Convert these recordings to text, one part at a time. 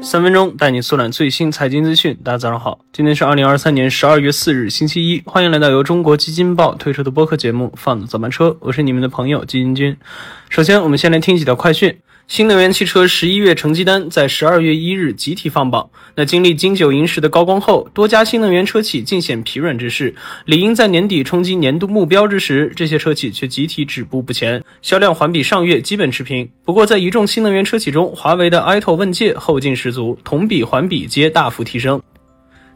三分钟带你速览最新财经资讯。大家早上好，今天是二零二三年十二月四日，星期一。欢迎来到由中国基金报推出的播客节目《放早班车》，我是你们的朋友基金君。首先，我们先来听几条快讯。新能源汽车十一月成绩单在十二月一日集体放榜。那经历金九银十的高光后，多家新能源车企尽显疲软之势，理应在年底冲击年度目标之时，这些车企却集体止步不前，销量环比上月基本持平。不过，在一众新能源车企中，华为的 i t o 问界后劲十足，同比环比皆大幅提升。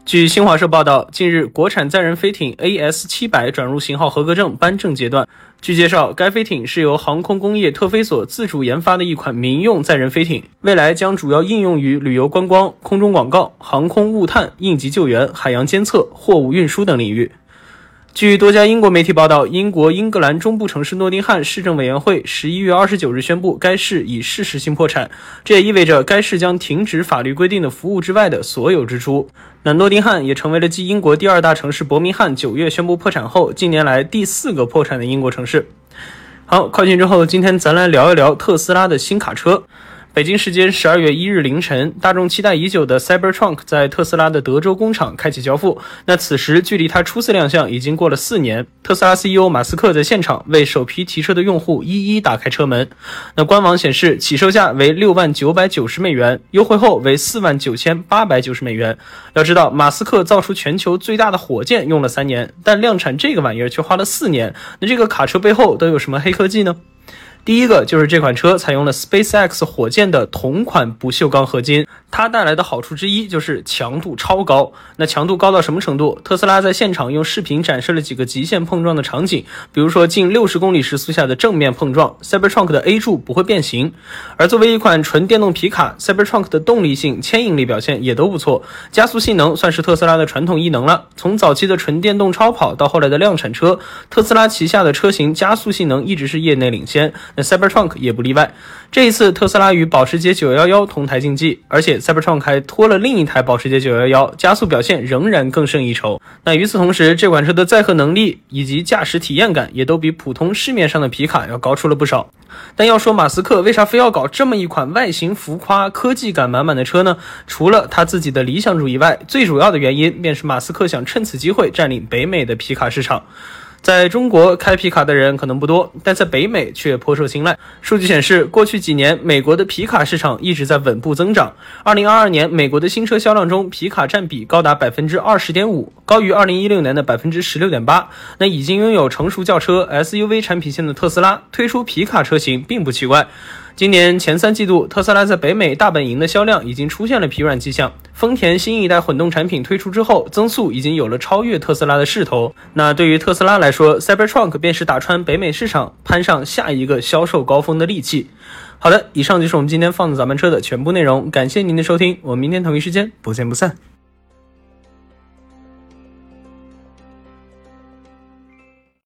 据新华社报道，近日，国产载人飞艇 AS 七百转入型号合格证颁证阶段。据介绍，该飞艇是由航空工业特飞所自主研发的一款民用载人飞艇，未来将主要应用于旅游观光、空中广告、航空物探、应急救援、海洋监测、货物运输等领域。据多家英国媒体报道，英国英格兰中部城市诺丁汉市政委员会十一月二十九日宣布，该市已事实性破产。这也意味着该市将停止法律规定的服务之外的所有支出。那诺丁汉也成为了继英国第二大城市伯明翰九月宣布破产后，近年来第四个破产的英国城市。好，快讯之后，今天咱来聊一聊特斯拉的新卡车。北京时间十二月一日凌晨，大众期待已久的 Cybertruck 在特斯拉的德州工厂开启交付。那此时距离它初次亮相已经过了四年。特斯拉 CEO 马斯克在现场为首批提车的用户一一打开车门。那官网显示起售价为六万九百九十美元，优惠后为四万九千八百九十美元。要知道，马斯克造出全球最大的火箭用了三年，但量产这个玩意儿却花了四年。那这个卡车背后都有什么黑科技呢？第一个就是这款车采用了 SpaceX 火箭的同款不锈钢合金。它带来的好处之一就是强度超高。那强度高到什么程度？特斯拉在现场用视频展示了几个极限碰撞的场景，比如说近六十公里时速下的正面碰撞，Cybertruck 的 A 柱不会变形。而作为一款纯电动皮卡，Cybertruck 的动力性、牵引力表现也都不错，加速性能算是特斯拉的传统异能了。从早期的纯电动超跑到后来的量产车，特斯拉旗下的车型加速性能一直是业内领先，那 Cybertruck 也不例外。这一次，特斯拉与保时捷911同台竞技，而且 Cybertruck 还拖了另一台保时捷911，加速表现仍然更胜一筹。那与此同时，这款车的载荷能力以及驾驶体验感也都比普通市面上的皮卡要高出了不少。但要说马斯克为啥非要搞这么一款外形浮夸、科技感满满的车呢？除了他自己的理想主义外，最主要的原因便是马斯克想趁此机会占领北美的皮卡市场。在中国开皮卡的人可能不多，但在北美却颇受青睐。数据显示，过去几年美国的皮卡市场一直在稳步增长。二零二二年，美国的新车销量中，皮卡占比高达百分之二十点五，高于二零一六年的百分之十六点八。那已经拥有成熟轿车 SUV 产品线的特斯拉推出皮卡车型，并不奇怪。今年前三季度，特斯拉在北美大本营的销量已经出现了疲软迹象。丰田新一代混动产品推出之后，增速已经有了超越特斯拉的势头。那对于特斯拉来说，Cybertruck 便是打穿北美市场、攀上下一个销售高峰的利器。好的，以上就是我们今天放的咱们车的全部内容，感谢您的收听，我们明天同一时间不见不散。